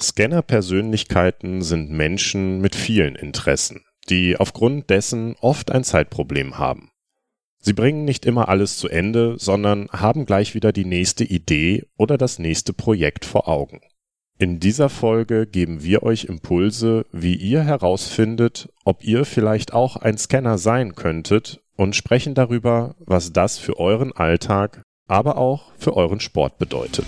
Scanner-Persönlichkeiten sind Menschen mit vielen Interessen, die aufgrund dessen oft ein Zeitproblem haben. Sie bringen nicht immer alles zu Ende, sondern haben gleich wieder die nächste Idee oder das nächste Projekt vor Augen. In dieser Folge geben wir euch Impulse, wie ihr herausfindet, ob ihr vielleicht auch ein Scanner sein könntet und sprechen darüber, was das für euren Alltag, aber auch für euren Sport bedeutet.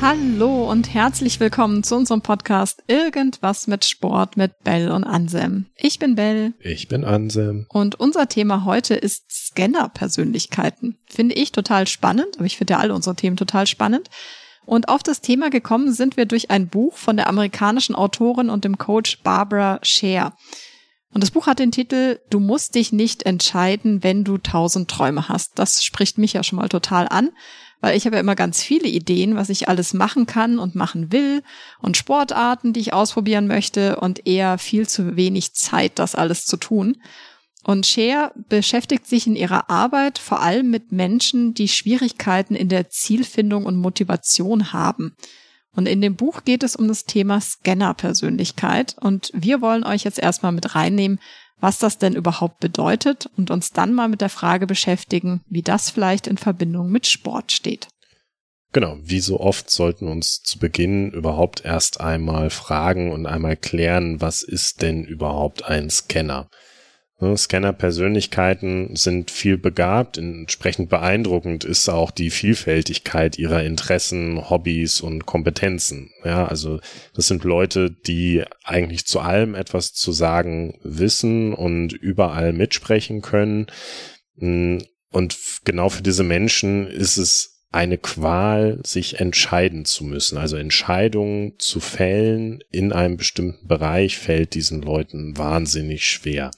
Hallo und herzlich willkommen zu unserem Podcast Irgendwas mit Sport mit Bell und Ansem. Ich bin Bell. Ich bin Ansem. Und unser Thema heute ist Scanner-Persönlichkeiten. Finde ich total spannend, aber ich finde ja alle unsere Themen total spannend. Und auf das Thema gekommen sind wir durch ein Buch von der amerikanischen Autorin und dem Coach Barbara Scher. Und das Buch hat den Titel Du musst dich nicht entscheiden, wenn du tausend Träume hast. Das spricht mich ja schon mal total an weil ich habe ja immer ganz viele Ideen, was ich alles machen kann und machen will und Sportarten, die ich ausprobieren möchte und eher viel zu wenig Zeit, das alles zu tun. Und Cher beschäftigt sich in ihrer Arbeit vor allem mit Menschen, die Schwierigkeiten in der Zielfindung und Motivation haben. Und in dem Buch geht es um das Thema Scanner-Persönlichkeit. Und wir wollen euch jetzt erstmal mit reinnehmen, was das denn überhaupt bedeutet und uns dann mal mit der Frage beschäftigen, wie das vielleicht in Verbindung mit Sport steht. Genau, wie so oft sollten uns zu Beginn überhaupt erst einmal fragen und einmal klären, was ist denn überhaupt ein Scanner? Ne, Scanner-Persönlichkeiten sind viel begabt, entsprechend beeindruckend ist auch die Vielfältigkeit ihrer Interessen, Hobbys und Kompetenzen. Ja, also das sind Leute, die eigentlich zu allem etwas zu sagen wissen und überall mitsprechen können. Mm, und genau für diese Menschen ist es eine Qual, sich entscheiden zu müssen. Also Entscheidungen zu fällen in einem bestimmten Bereich fällt diesen Leuten wahnsinnig schwer.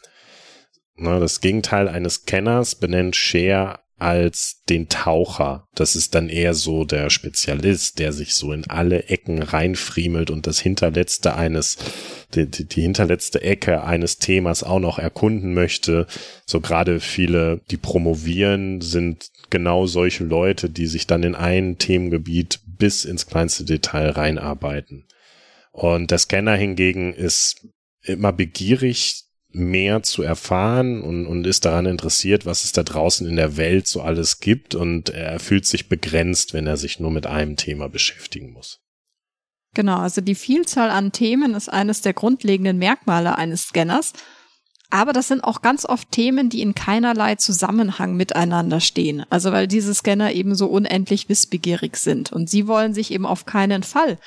Ne, das Gegenteil eines Kenners benennt Share als den Taucher. Das ist dann eher so der Spezialist, der sich so in alle Ecken reinfriemelt und das hinterletzte eines, die, die, die hinterletzte Ecke eines Themas auch noch erkunden möchte. So gerade viele, die promovieren, sind genau solche Leute, die sich dann in ein Themengebiet bis ins kleinste Detail reinarbeiten. Und der Scanner hingegen ist immer begierig, mehr zu erfahren und, und ist daran interessiert, was es da draußen in der Welt so alles gibt und er fühlt sich begrenzt, wenn er sich nur mit einem Thema beschäftigen muss. Genau, also die Vielzahl an Themen ist eines der grundlegenden Merkmale eines Scanners. Aber das sind auch ganz oft Themen, die in keinerlei Zusammenhang miteinander stehen. Also weil diese Scanner eben so unendlich wissbegierig sind. Und sie wollen sich eben auf keinen Fall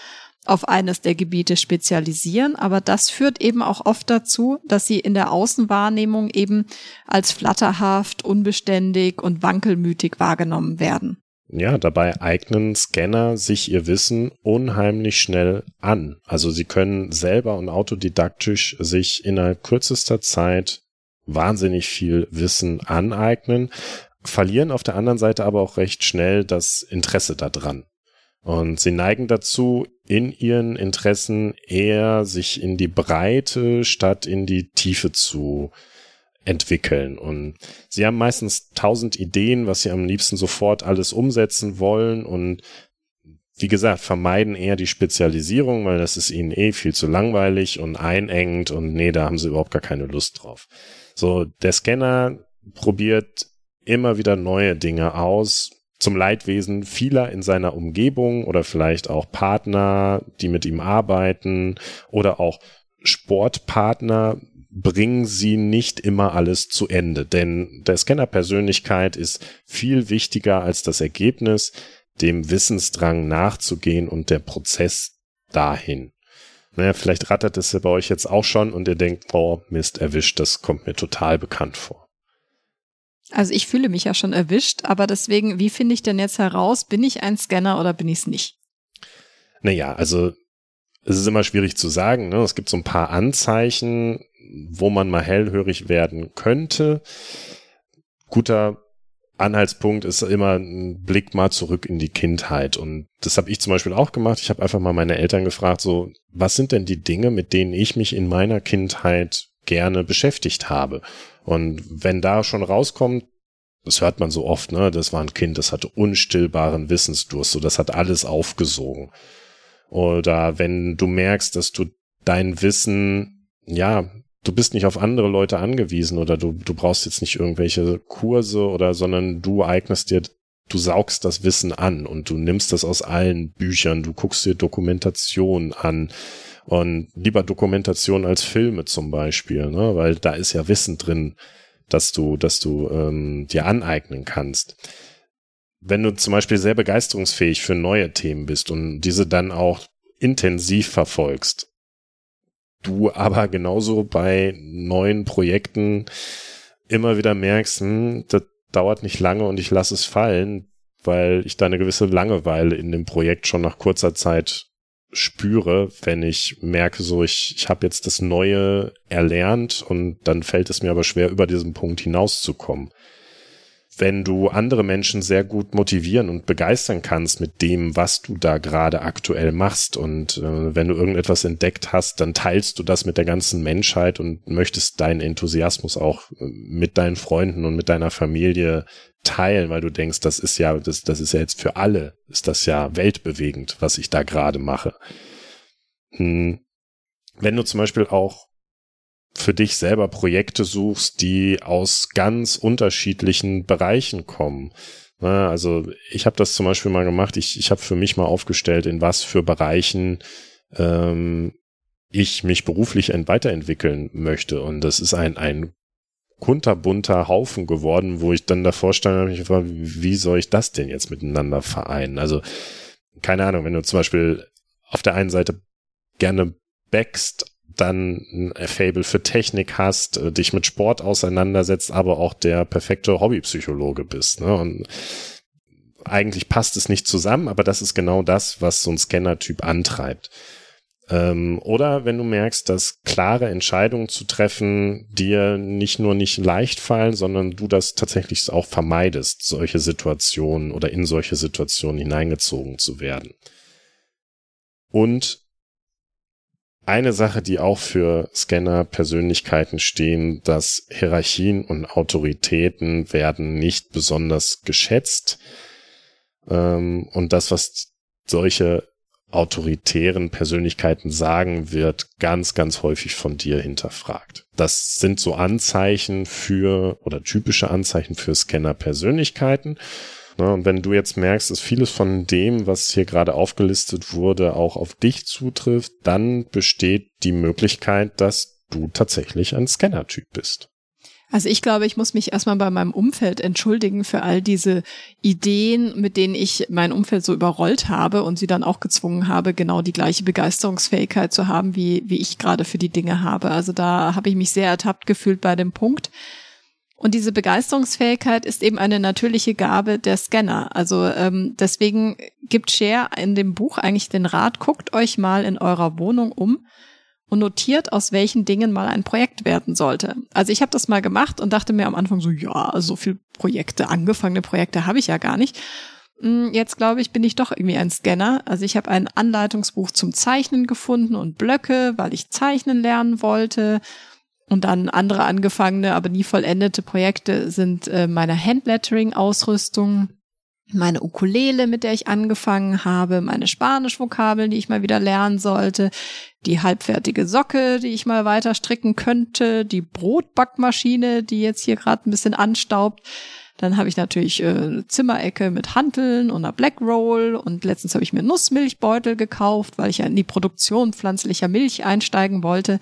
auf eines der Gebiete spezialisieren, aber das führt eben auch oft dazu, dass sie in der Außenwahrnehmung eben als flatterhaft, unbeständig und wankelmütig wahrgenommen werden. Ja, dabei eignen Scanner sich ihr Wissen unheimlich schnell an. Also sie können selber und autodidaktisch sich innerhalb kürzester Zeit wahnsinnig viel Wissen aneignen, verlieren auf der anderen Seite aber auch recht schnell das Interesse daran. Und sie neigen dazu, in ihren Interessen eher sich in die Breite statt in die Tiefe zu entwickeln. Und sie haben meistens tausend Ideen, was sie am liebsten sofort alles umsetzen wollen und wie gesagt, vermeiden eher die Spezialisierung, weil das ist ihnen eh viel zu langweilig und einengt und nee, da haben sie überhaupt gar keine Lust drauf. So, der Scanner probiert immer wieder neue Dinge aus, zum Leidwesen vieler in seiner Umgebung oder vielleicht auch Partner, die mit ihm arbeiten oder auch Sportpartner bringen sie nicht immer alles zu Ende, denn der Scanner-Persönlichkeit ist viel wichtiger als das Ergebnis, dem Wissensdrang nachzugehen und der Prozess dahin. Naja, vielleicht rattert es ja bei euch jetzt auch schon und ihr denkt, oh Mist, erwischt, das kommt mir total bekannt vor. Also ich fühle mich ja schon erwischt, aber deswegen, wie finde ich denn jetzt heraus, bin ich ein Scanner oder bin ich es nicht? Naja, also es ist immer schwierig zu sagen. Ne? Es gibt so ein paar Anzeichen, wo man mal hellhörig werden könnte. Guter Anhaltspunkt ist immer ein Blick mal zurück in die Kindheit. Und das habe ich zum Beispiel auch gemacht. Ich habe einfach mal meine Eltern gefragt, so, was sind denn die Dinge, mit denen ich mich in meiner Kindheit gerne beschäftigt habe? Und wenn da schon rauskommt, das hört man so oft, ne? Das war ein Kind, das hatte unstillbaren Wissensdurst, so das hat alles aufgesogen. Oder wenn du merkst, dass du dein Wissen, ja, du bist nicht auf andere Leute angewiesen oder du, du brauchst jetzt nicht irgendwelche Kurse oder, sondern du eignest dir, du saugst das Wissen an und du nimmst das aus allen Büchern, du guckst dir Dokumentation an und lieber Dokumentation als Filme zum Beispiel, ne? weil da ist ja Wissen drin, dass du, dass du ähm, dir aneignen kannst. Wenn du zum Beispiel sehr begeisterungsfähig für neue Themen bist und diese dann auch intensiv verfolgst, du aber genauso bei neuen Projekten immer wieder merkst, hm, das dauert nicht lange und ich lasse es fallen, weil ich da eine gewisse Langeweile in dem Projekt schon nach kurzer Zeit spüre, wenn ich merke, so ich, ich habe jetzt das Neue erlernt und dann fällt es mir aber schwer, über diesen Punkt hinauszukommen. Wenn du andere Menschen sehr gut motivieren und begeistern kannst mit dem, was du da gerade aktuell machst und äh, wenn du irgendetwas entdeckt hast, dann teilst du das mit der ganzen Menschheit und möchtest deinen Enthusiasmus auch äh, mit deinen Freunden und mit deiner Familie teilen, weil du denkst, das ist ja, das, das ist ja jetzt für alle, ist das ja weltbewegend, was ich da gerade mache. Hm. Wenn du zum Beispiel auch für dich selber Projekte suchst, die aus ganz unterschiedlichen Bereichen kommen. Ne, also ich habe das zum Beispiel mal gemacht, ich, ich habe für mich mal aufgestellt, in was für Bereichen ähm, ich mich beruflich weiterentwickeln möchte. Und das ist ein, ein kunterbunter Haufen geworden, wo ich dann davor stand und mich gefragt, wie soll ich das denn jetzt miteinander vereinen? Also, keine Ahnung, wenn du zum Beispiel auf der einen Seite gerne backst, dann ein Fable für Technik hast, äh, dich mit Sport auseinandersetzt, aber auch der perfekte Hobbypsychologe bist. Ne? Und eigentlich passt es nicht zusammen, aber das ist genau das, was so ein Scanner-Typ antreibt. Ähm, oder wenn du merkst, dass klare Entscheidungen zu treffen dir nicht nur nicht leicht fallen, sondern du das tatsächlich auch vermeidest, solche Situationen oder in solche Situationen hineingezogen zu werden. Und eine Sache, die auch für Scanner-Persönlichkeiten stehen, dass Hierarchien und Autoritäten werden nicht besonders geschätzt. Ähm, und das, was solche autoritären Persönlichkeiten sagen, wird ganz, ganz häufig von dir hinterfragt. Das sind so Anzeichen für oder typische Anzeichen für Scanner-Persönlichkeiten. Und wenn du jetzt merkst, dass vieles von dem, was hier gerade aufgelistet wurde, auch auf dich zutrifft, dann besteht die Möglichkeit, dass du tatsächlich ein Scanner-Typ bist. Also ich glaube, ich muss mich erstmal bei meinem Umfeld entschuldigen für all diese Ideen, mit denen ich mein Umfeld so überrollt habe und sie dann auch gezwungen habe, genau die gleiche Begeisterungsfähigkeit zu haben, wie, wie ich gerade für die Dinge habe. Also da habe ich mich sehr ertappt gefühlt bei dem Punkt. Und diese Begeisterungsfähigkeit ist eben eine natürliche Gabe der Scanner. Also ähm, deswegen gibt Share in dem Buch eigentlich den Rat, guckt euch mal in eurer Wohnung um und notiert, aus welchen Dingen mal ein Projekt werden sollte. Also ich habe das mal gemacht und dachte mir am Anfang so, ja, so viel Projekte, angefangene Projekte habe ich ja gar nicht. Hm, jetzt glaube ich, bin ich doch irgendwie ein Scanner. Also ich habe ein Anleitungsbuch zum Zeichnen gefunden und Blöcke, weil ich zeichnen lernen wollte. Und dann andere angefangene, aber nie vollendete Projekte sind äh, meine Handlettering-Ausrüstung, meine Ukulele, mit der ich angefangen habe, meine Spanisch-Vokabeln, die ich mal wieder lernen sollte, die halbfertige Socke, die ich mal weiter stricken könnte, die Brotbackmaschine, die jetzt hier gerade ein bisschen anstaubt. Dann habe ich natürlich äh, eine Zimmerecke mit Hanteln und einer Black Roll und letztens habe ich mir Nussmilchbeutel gekauft, weil ich ja in die Produktion pflanzlicher Milch einsteigen wollte.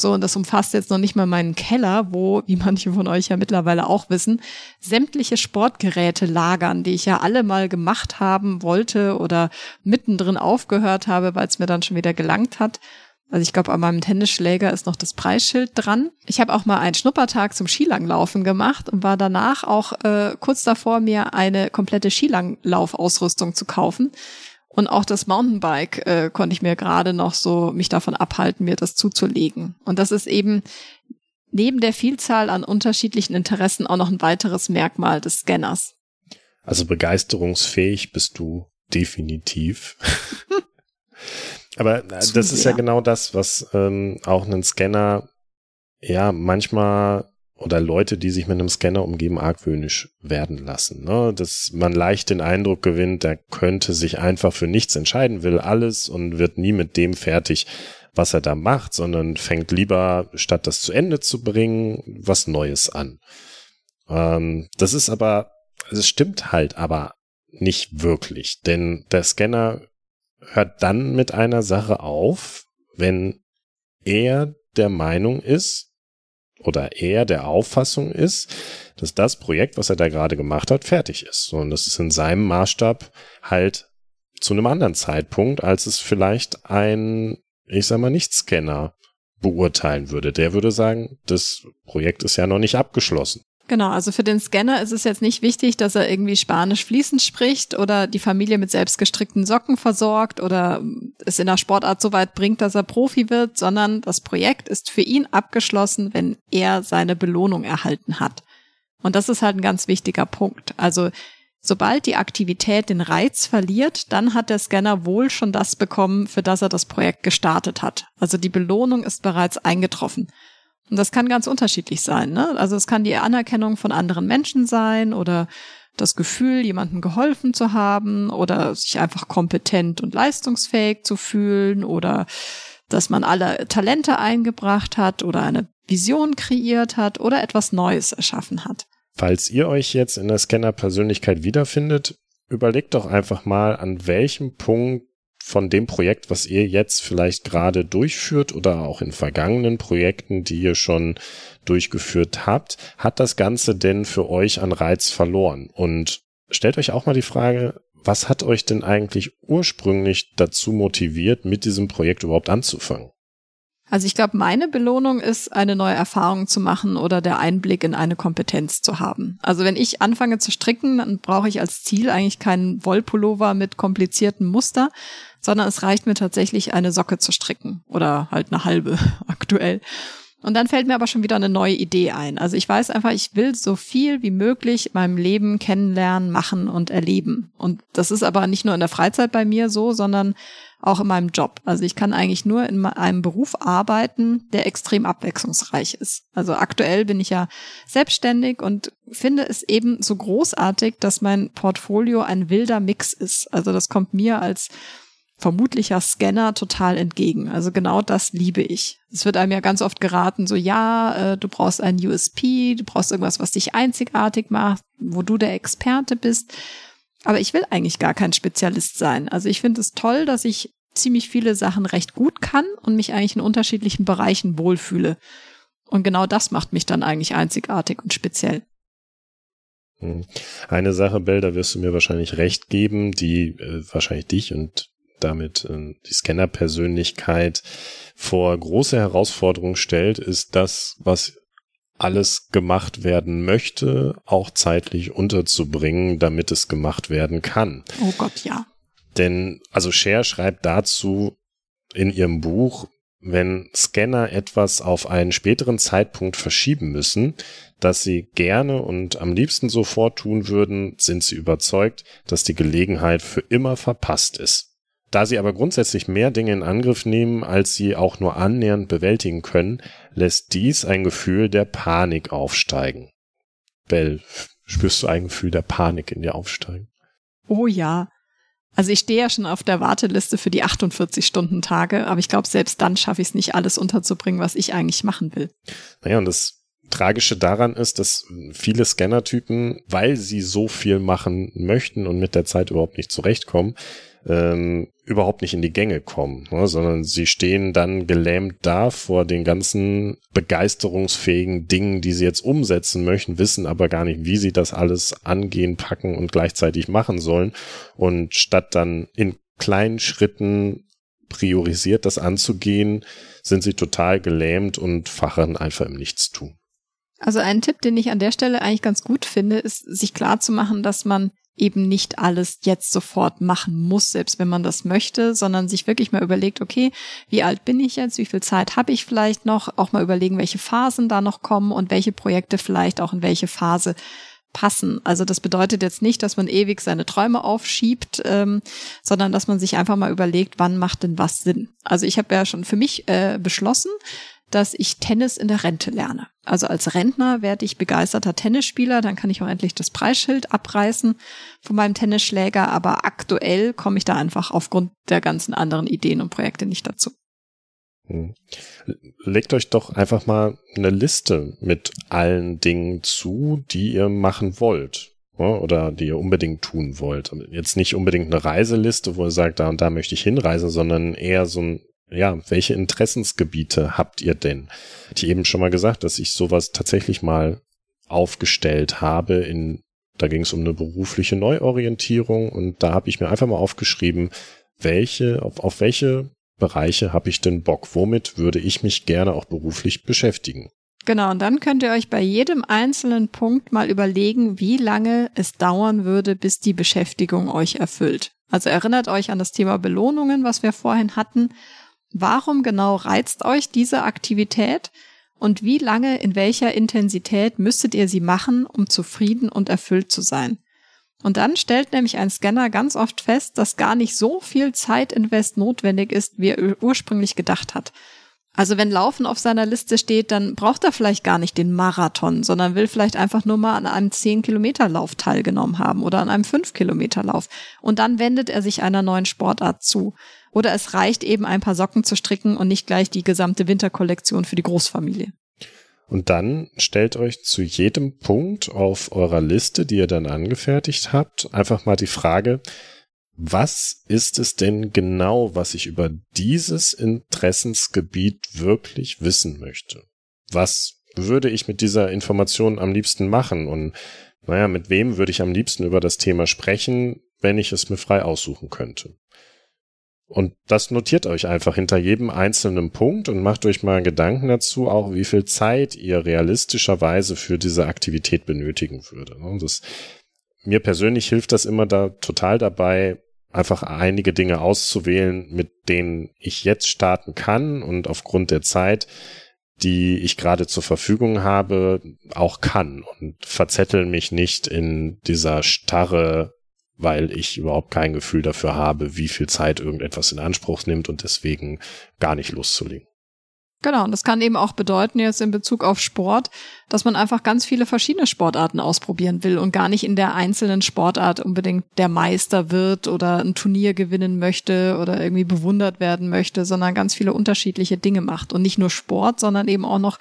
So, und das umfasst jetzt noch nicht mal meinen Keller, wo, wie manche von euch ja mittlerweile auch wissen, sämtliche Sportgeräte lagern, die ich ja alle mal gemacht haben wollte oder mittendrin aufgehört habe, weil es mir dann schon wieder gelangt hat. Also ich glaube, an meinem Tennisschläger ist noch das Preisschild dran. Ich habe auch mal einen Schnuppertag zum Skilanglaufen gemacht und war danach auch äh, kurz davor, mir eine komplette Skilanglaufausrüstung zu kaufen. Und auch das Mountainbike äh, konnte ich mir gerade noch so mich davon abhalten, mir das zuzulegen. Und das ist eben neben der Vielzahl an unterschiedlichen Interessen auch noch ein weiteres Merkmal des Scanners. Also begeisterungsfähig bist du definitiv. Aber äh, das ist ja genau das, was ähm, auch einen Scanner ja manchmal oder Leute, die sich mit einem Scanner umgeben, argwöhnisch werden lassen. Ne? Dass man leicht den Eindruck gewinnt, der könnte sich einfach für nichts entscheiden, will alles und wird nie mit dem fertig, was er da macht, sondern fängt lieber, statt das zu Ende zu bringen, was Neues an. Ähm, das ist aber, es stimmt halt aber nicht wirklich, denn der Scanner hört dann mit einer Sache auf, wenn er der Meinung ist, oder er der Auffassung ist, dass das Projekt, was er da gerade gemacht hat, fertig ist. Und das ist in seinem Maßstab halt zu einem anderen Zeitpunkt, als es vielleicht ein, ich sag mal, Nicht-Scanner beurteilen würde. Der würde sagen, das Projekt ist ja noch nicht abgeschlossen. Genau, also für den Scanner ist es jetzt nicht wichtig, dass er irgendwie Spanisch fließend spricht oder die Familie mit selbstgestrickten Socken versorgt oder es in der Sportart so weit bringt, dass er Profi wird, sondern das Projekt ist für ihn abgeschlossen, wenn er seine Belohnung erhalten hat. Und das ist halt ein ganz wichtiger Punkt. Also sobald die Aktivität den Reiz verliert, dann hat der Scanner wohl schon das bekommen, für das er das Projekt gestartet hat. Also die Belohnung ist bereits eingetroffen. Und das kann ganz unterschiedlich sein. Ne? Also es kann die Anerkennung von anderen Menschen sein oder das Gefühl, jemandem geholfen zu haben oder sich einfach kompetent und leistungsfähig zu fühlen oder dass man alle Talente eingebracht hat oder eine Vision kreiert hat oder etwas Neues erschaffen hat. Falls ihr euch jetzt in der Scanner-Persönlichkeit wiederfindet, überlegt doch einfach mal, an welchem Punkt von dem Projekt, was ihr jetzt vielleicht gerade durchführt oder auch in vergangenen Projekten, die ihr schon durchgeführt habt, hat das Ganze denn für euch an Reiz verloren? Und stellt euch auch mal die Frage, was hat euch denn eigentlich ursprünglich dazu motiviert, mit diesem Projekt überhaupt anzufangen? Also ich glaube, meine Belohnung ist, eine neue Erfahrung zu machen oder der Einblick in eine Kompetenz zu haben. Also wenn ich anfange zu stricken, dann brauche ich als Ziel eigentlich keinen Wollpullover mit komplizierten Muster, sondern es reicht mir tatsächlich eine Socke zu stricken oder halt eine halbe aktuell. Und dann fällt mir aber schon wieder eine neue Idee ein. Also ich weiß einfach, ich will so viel wie möglich in meinem Leben kennenlernen, machen und erleben. Und das ist aber nicht nur in der Freizeit bei mir so, sondern auch in meinem Job. Also ich kann eigentlich nur in einem Beruf arbeiten, der extrem abwechslungsreich ist. Also aktuell bin ich ja selbstständig und finde es eben so großartig, dass mein Portfolio ein wilder Mix ist. Also das kommt mir als vermutlicher Scanner total entgegen. Also genau das liebe ich. Es wird einem ja ganz oft geraten, so ja, äh, du brauchst ein USP, du brauchst irgendwas, was dich einzigartig macht, wo du der Experte bist. Aber ich will eigentlich gar kein Spezialist sein. Also ich finde es toll, dass ich ziemlich viele Sachen recht gut kann und mich eigentlich in unterschiedlichen Bereichen wohlfühle. Und genau das macht mich dann eigentlich einzigartig und speziell. Hm. Eine Sache, Bell, da wirst du mir wahrscheinlich recht geben, die äh, wahrscheinlich dich und damit äh, die Scanner-Persönlichkeit vor große Herausforderungen stellt, ist das, was alles gemacht werden möchte, auch zeitlich unterzubringen, damit es gemacht werden kann. Oh Gott, ja. Denn, also Cher schreibt dazu in ihrem Buch, wenn Scanner etwas auf einen späteren Zeitpunkt verschieben müssen, das sie gerne und am liebsten sofort tun würden, sind sie überzeugt, dass die Gelegenheit für immer verpasst ist. Da sie aber grundsätzlich mehr Dinge in Angriff nehmen, als sie auch nur annähernd bewältigen können, lässt dies ein Gefühl der Panik aufsteigen. Bell, spürst du ein Gefühl der Panik in dir aufsteigen? Oh ja. Also ich stehe ja schon auf der Warteliste für die 48-Stunden-Tage, aber ich glaube, selbst dann schaffe ich es nicht, alles unterzubringen, was ich eigentlich machen will. Naja, und das Tragische daran ist, dass viele Scannertypen, weil sie so viel machen möchten und mit der Zeit überhaupt nicht zurechtkommen, ähm, überhaupt nicht in die Gänge kommen, ne, sondern sie stehen dann gelähmt da vor den ganzen begeisterungsfähigen Dingen, die sie jetzt umsetzen möchten, wissen aber gar nicht, wie sie das alles angehen, packen und gleichzeitig machen sollen. Und statt dann in kleinen Schritten priorisiert das anzugehen, sind sie total gelähmt und fachen einfach im Nichtstun. Also ein Tipp, den ich an der Stelle eigentlich ganz gut finde, ist, sich klar zu machen, dass man eben nicht alles jetzt sofort machen muss, selbst wenn man das möchte, sondern sich wirklich mal überlegt, okay, wie alt bin ich jetzt, wie viel Zeit habe ich vielleicht noch, auch mal überlegen, welche Phasen da noch kommen und welche Projekte vielleicht auch in welche Phase passen. Also das bedeutet jetzt nicht, dass man ewig seine Träume aufschiebt, ähm, sondern dass man sich einfach mal überlegt, wann macht denn was Sinn. Also ich habe ja schon für mich äh, beschlossen, dass ich Tennis in der Rente lerne. Also als Rentner werde ich begeisterter Tennisspieler, dann kann ich auch endlich das Preisschild abreißen von meinem Tennisschläger, aber aktuell komme ich da einfach aufgrund der ganzen anderen Ideen und Projekte nicht dazu. Hm. Legt euch doch einfach mal eine Liste mit allen Dingen zu, die ihr machen wollt oder die ihr unbedingt tun wollt. Jetzt nicht unbedingt eine Reiseliste, wo ihr sagt, da und da möchte ich hinreisen, sondern eher so ein ja, welche Interessensgebiete habt ihr denn? Ich eben schon mal gesagt, dass ich sowas tatsächlich mal aufgestellt habe in da ging es um eine berufliche Neuorientierung und da habe ich mir einfach mal aufgeschrieben, welche auf, auf welche Bereiche habe ich denn Bock? Womit würde ich mich gerne auch beruflich beschäftigen? Genau, und dann könnt ihr euch bei jedem einzelnen Punkt mal überlegen, wie lange es dauern würde, bis die Beschäftigung euch erfüllt. Also erinnert euch an das Thema Belohnungen, was wir vorhin hatten. Warum genau reizt euch diese Aktivität und wie lange in welcher Intensität müsstet ihr sie machen, um zufrieden und erfüllt zu sein? Und dann stellt nämlich ein Scanner ganz oft fest, dass gar nicht so viel Zeitinvest notwendig ist, wie er ursprünglich gedacht hat. Also wenn Laufen auf seiner Liste steht, dann braucht er vielleicht gar nicht den Marathon, sondern will vielleicht einfach nur mal an einem 10-Kilometer-Lauf teilgenommen haben oder an einem 5-Kilometer-Lauf. Und dann wendet er sich einer neuen Sportart zu. Oder es reicht eben ein paar Socken zu stricken und nicht gleich die gesamte Winterkollektion für die Großfamilie. Und dann stellt euch zu jedem Punkt auf eurer Liste, die ihr dann angefertigt habt, einfach mal die Frage, was ist es denn genau, was ich über dieses Interessensgebiet wirklich wissen möchte? Was würde ich mit dieser Information am liebsten machen? Und naja, mit wem würde ich am liebsten über das Thema sprechen, wenn ich es mir frei aussuchen könnte? Und das notiert euch einfach hinter jedem einzelnen Punkt und macht euch mal Gedanken dazu, auch wie viel Zeit ihr realistischerweise für diese Aktivität benötigen würde. Das, mir persönlich hilft das immer da total dabei, einfach einige Dinge auszuwählen, mit denen ich jetzt starten kann und aufgrund der Zeit, die ich gerade zur Verfügung habe, auch kann und verzetteln mich nicht in dieser starre weil ich überhaupt kein Gefühl dafür habe, wie viel Zeit irgendetwas in Anspruch nimmt und deswegen gar nicht loszulegen. Genau, und das kann eben auch bedeuten, jetzt in Bezug auf Sport, dass man einfach ganz viele verschiedene Sportarten ausprobieren will und gar nicht in der einzelnen Sportart unbedingt der Meister wird oder ein Turnier gewinnen möchte oder irgendwie bewundert werden möchte, sondern ganz viele unterschiedliche Dinge macht. Und nicht nur Sport, sondern eben auch noch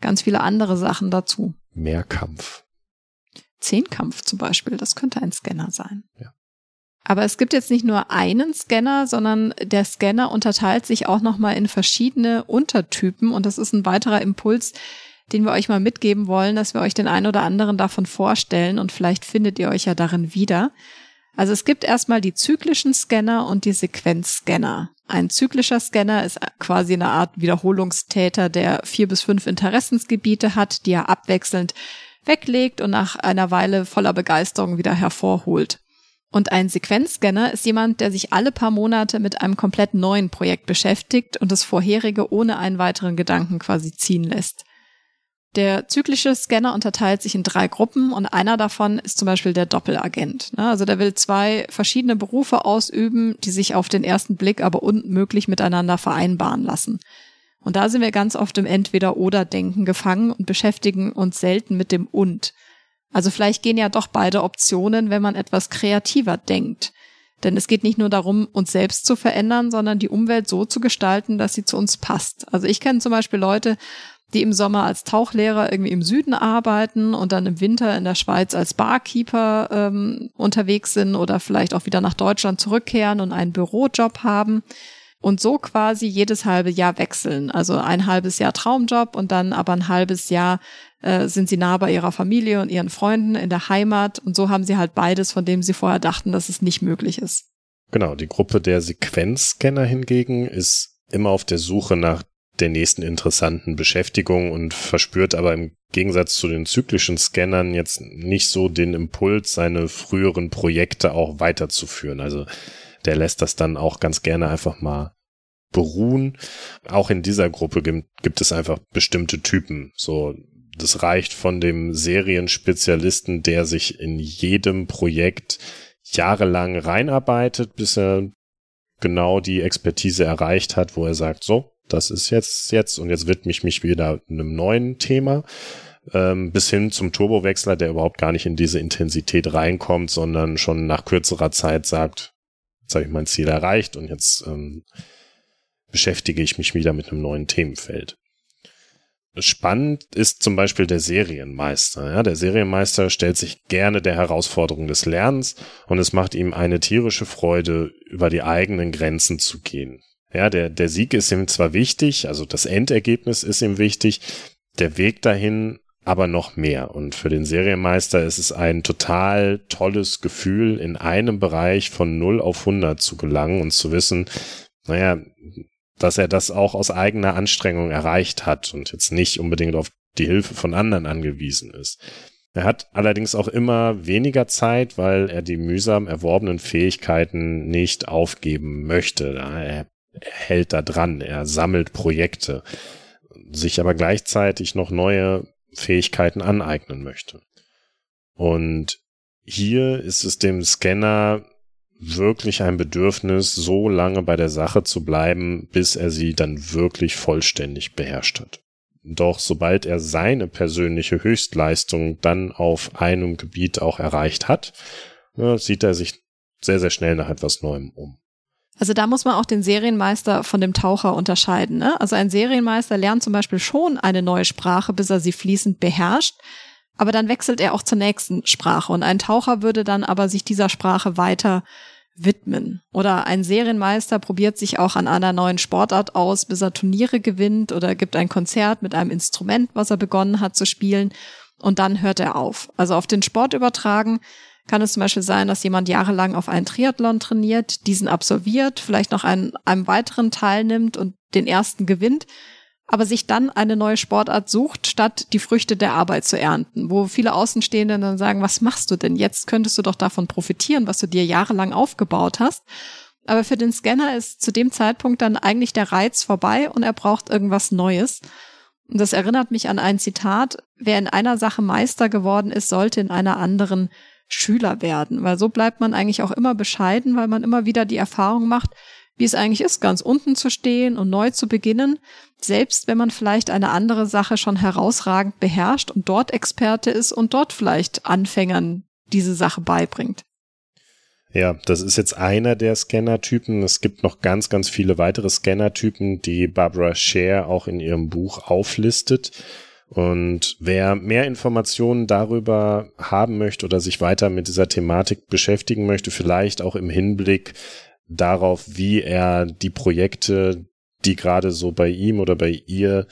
ganz viele andere Sachen dazu. Mehrkampf. Zehnkampf zum Beispiel, das könnte ein Scanner sein. Ja. Aber es gibt jetzt nicht nur einen Scanner, sondern der Scanner unterteilt sich auch nochmal in verschiedene Untertypen und das ist ein weiterer Impuls, den wir euch mal mitgeben wollen, dass wir euch den einen oder anderen davon vorstellen und vielleicht findet ihr euch ja darin wieder. Also es gibt erstmal die zyklischen Scanner und die Sequenzscanner. Ein zyklischer Scanner ist quasi eine Art Wiederholungstäter, der vier bis fünf Interessensgebiete hat, die er abwechselnd weglegt und nach einer Weile voller Begeisterung wieder hervorholt. Und ein Sequenzscanner ist jemand, der sich alle paar Monate mit einem komplett neuen Projekt beschäftigt und das vorherige ohne einen weiteren Gedanken quasi ziehen lässt. Der zyklische Scanner unterteilt sich in drei Gruppen und einer davon ist zum Beispiel der Doppelagent. Ne? Also der will zwei verschiedene Berufe ausüben, die sich auf den ersten Blick aber unmöglich miteinander vereinbaren lassen. Und da sind wir ganz oft im Entweder-Oder-Denken gefangen und beschäftigen uns selten mit dem Und. Also vielleicht gehen ja doch beide Optionen, wenn man etwas kreativer denkt. Denn es geht nicht nur darum, uns selbst zu verändern, sondern die Umwelt so zu gestalten, dass sie zu uns passt. Also ich kenne zum Beispiel Leute, die im Sommer als Tauchlehrer irgendwie im Süden arbeiten und dann im Winter in der Schweiz als Barkeeper ähm, unterwegs sind oder vielleicht auch wieder nach Deutschland zurückkehren und einen Bürojob haben und so quasi jedes halbe Jahr wechseln. Also ein halbes Jahr Traumjob und dann aber ein halbes Jahr äh, sind sie nah bei ihrer Familie und ihren Freunden in der Heimat und so haben sie halt beides, von dem sie vorher dachten, dass es nicht möglich ist. Genau, die Gruppe der Sequenzscanner hingegen ist immer auf der Suche nach der nächsten interessanten Beschäftigung und verspürt aber im Gegensatz zu den zyklischen Scannern jetzt nicht so den Impuls, seine früheren Projekte auch weiterzuführen. Also der lässt das dann auch ganz gerne einfach mal beruhen. Auch in dieser Gruppe gibt es einfach bestimmte Typen. So, das reicht von dem Serienspezialisten, der sich in jedem Projekt jahrelang reinarbeitet, bis er genau die Expertise erreicht hat, wo er sagt, so, das ist jetzt jetzt und jetzt widme ich mich wieder einem neuen Thema, ähm, bis hin zum Turbowechsler, der überhaupt gar nicht in diese Intensität reinkommt, sondern schon nach kürzerer Zeit sagt, jetzt habe ich mein Ziel erreicht und jetzt ähm, beschäftige ich mich wieder mit einem neuen Themenfeld. Spannend ist zum Beispiel der Serienmeister. Ja, der Serienmeister stellt sich gerne der Herausforderung des Lernens und es macht ihm eine tierische Freude, über die eigenen Grenzen zu gehen. Ja, der, der Sieg ist ihm zwar wichtig, also das Endergebnis ist ihm wichtig, der Weg dahin aber noch mehr. Und für den Serienmeister ist es ein total tolles Gefühl, in einem Bereich von 0 auf 100 zu gelangen und zu wissen, naja, dass er das auch aus eigener Anstrengung erreicht hat und jetzt nicht unbedingt auf die Hilfe von anderen angewiesen ist. Er hat allerdings auch immer weniger Zeit, weil er die mühsam erworbenen Fähigkeiten nicht aufgeben möchte. Er, hält da dran, er sammelt Projekte, sich aber gleichzeitig noch neue Fähigkeiten aneignen möchte. Und hier ist es dem Scanner wirklich ein Bedürfnis, so lange bei der Sache zu bleiben, bis er sie dann wirklich vollständig beherrscht hat. Doch sobald er seine persönliche Höchstleistung dann auf einem Gebiet auch erreicht hat, sieht er sich sehr, sehr schnell nach etwas Neuem um. Also da muss man auch den Serienmeister von dem Taucher unterscheiden. Ne? Also ein Serienmeister lernt zum Beispiel schon eine neue Sprache, bis er sie fließend beherrscht. Aber dann wechselt er auch zur nächsten Sprache. Und ein Taucher würde dann aber sich dieser Sprache weiter widmen. Oder ein Serienmeister probiert sich auch an einer neuen Sportart aus, bis er Turniere gewinnt oder gibt ein Konzert mit einem Instrument, was er begonnen hat zu spielen. Und dann hört er auf. Also auf den Sport übertragen kann es zum Beispiel sein, dass jemand jahrelang auf einen Triathlon trainiert, diesen absolviert, vielleicht noch einen, einem weiteren teilnimmt und den ersten gewinnt aber sich dann eine neue Sportart sucht, statt die Früchte der Arbeit zu ernten, wo viele Außenstehende dann sagen, was machst du denn jetzt? Könntest du doch davon profitieren, was du dir jahrelang aufgebaut hast. Aber für den Scanner ist zu dem Zeitpunkt dann eigentlich der Reiz vorbei und er braucht irgendwas Neues. Und das erinnert mich an ein Zitat, wer in einer Sache Meister geworden ist, sollte in einer anderen Schüler werden, weil so bleibt man eigentlich auch immer bescheiden, weil man immer wieder die Erfahrung macht, wie es eigentlich ist, ganz unten zu stehen und neu zu beginnen, selbst wenn man vielleicht eine andere Sache schon herausragend beherrscht und dort Experte ist und dort vielleicht Anfängern diese Sache beibringt. Ja, das ist jetzt einer der Scannertypen. Es gibt noch ganz, ganz viele weitere Scannertypen, die Barbara Scher auch in ihrem Buch auflistet. Und wer mehr Informationen darüber haben möchte oder sich weiter mit dieser Thematik beschäftigen möchte, vielleicht auch im Hinblick darauf, wie er die Projekte, die gerade so bei ihm oder bei ihr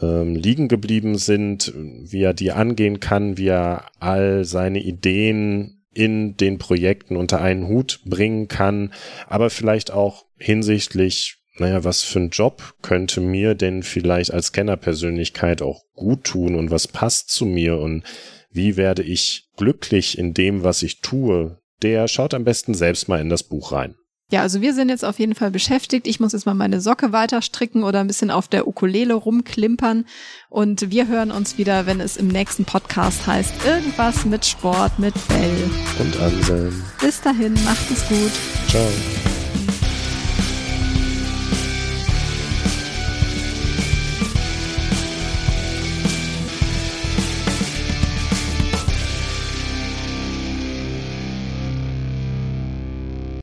ähm, liegen geblieben sind, wie er die angehen kann, wie er all seine Ideen in den Projekten unter einen Hut bringen kann, aber vielleicht auch hinsichtlich, naja, was für ein Job könnte mir denn vielleicht als Scanner-Persönlichkeit auch gut tun und was passt zu mir und wie werde ich glücklich in dem, was ich tue, der schaut am besten selbst mal in das Buch rein. Ja, also wir sind jetzt auf jeden Fall beschäftigt. Ich muss jetzt mal meine Socke weiter stricken oder ein bisschen auf der Ukulele rumklimpern. Und wir hören uns wieder, wenn es im nächsten Podcast heißt, irgendwas mit Sport, mit Bell. Und Anselm. Bis dahin, macht es gut. Ciao.